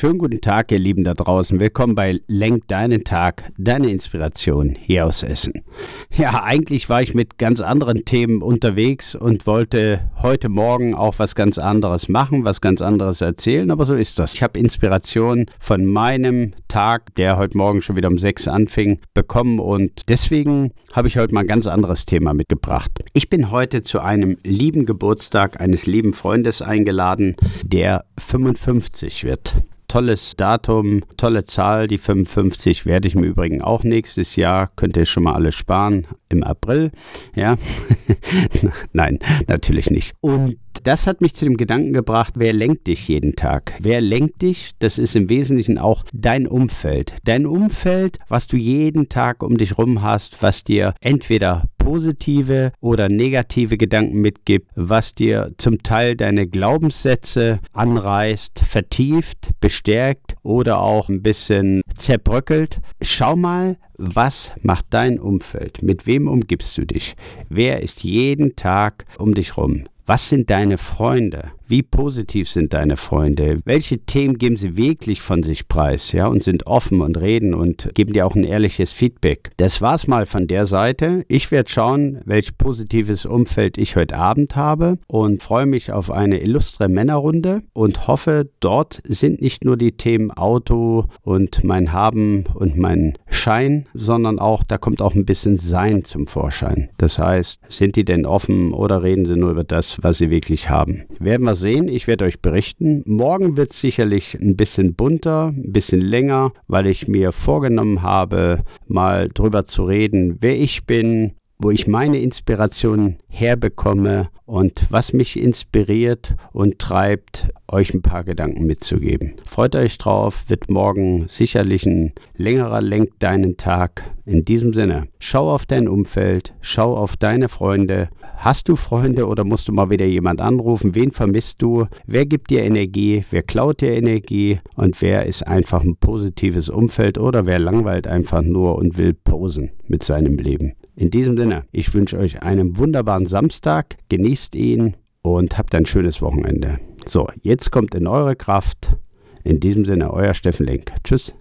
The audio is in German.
Schönen guten Tag, ihr Lieben da draußen. Willkommen bei Lenk deinen Tag, deine Inspiration hier aus Essen. Ja, eigentlich war ich mit ganz anderen Themen unterwegs und wollte heute Morgen auch was ganz anderes machen, was ganz anderes erzählen, aber so ist das. Ich habe Inspiration von meinem Tag, der heute Morgen schon wieder um sechs anfing, bekommen und deswegen habe ich heute mal ein ganz anderes Thema mitgebracht. Ich bin heute zu einem lieben Geburtstag eines lieben Freundes eingeladen, der 55 wird tolles Datum, tolle Zahl. Die 55 werde ich im Übrigen auch nächstes Jahr. Könnt ihr schon mal alle sparen im April. Ja, nein, natürlich nicht. Und das hat mich zu dem Gedanken gebracht, wer lenkt dich jeden Tag? Wer lenkt dich? Das ist im Wesentlichen auch dein Umfeld. Dein Umfeld, was du jeden Tag um dich rum hast, was dir entweder positive oder negative Gedanken mitgibt, was dir zum Teil deine Glaubenssätze anreißt, vertieft, bestärkt oder auch ein bisschen zerbröckelt. Schau mal, was macht dein Umfeld? Mit wem umgibst du dich? Wer ist jeden Tag um dich rum? Was sind deine Freunde? Wie positiv sind deine Freunde? Welche Themen geben sie wirklich von sich preis? Ja, und sind offen und reden und geben dir auch ein ehrliches Feedback. Das war's mal von der Seite. Ich werde schauen, welch positives Umfeld ich heute Abend habe und freue mich auf eine illustre Männerrunde und hoffe, dort sind nicht nur die Themen Auto und mein Haben und mein Schein, sondern auch, da kommt auch ein bisschen Sein zum Vorschein. Das heißt, sind die denn offen oder reden sie nur über das, was sie wirklich haben? Werden wir sehen. Ich werde euch berichten. Morgen wird es sicherlich ein bisschen bunter, ein bisschen länger, weil ich mir vorgenommen habe, mal drüber zu reden, wer ich bin, wo ich meine Inspiration herbekomme und was mich inspiriert und treibt, euch ein paar Gedanken mitzugeben. Freut euch drauf, wird morgen sicherlich ein längerer Lenk deinen Tag. In diesem Sinne, schau auf dein Umfeld, schau auf deine Freunde. Hast du Freunde oder musst du mal wieder jemand anrufen? Wen vermisst du? Wer gibt dir Energie? Wer klaut dir Energie? Und wer ist einfach ein positives Umfeld oder wer langweilt einfach nur und will posen mit seinem Leben? In diesem Sinne, ich wünsche euch einen wunderbaren Samstag, genießt ihn und habt ein schönes Wochenende. So, jetzt kommt in eure Kraft. In diesem Sinne, euer Steffen Lenk. Tschüss.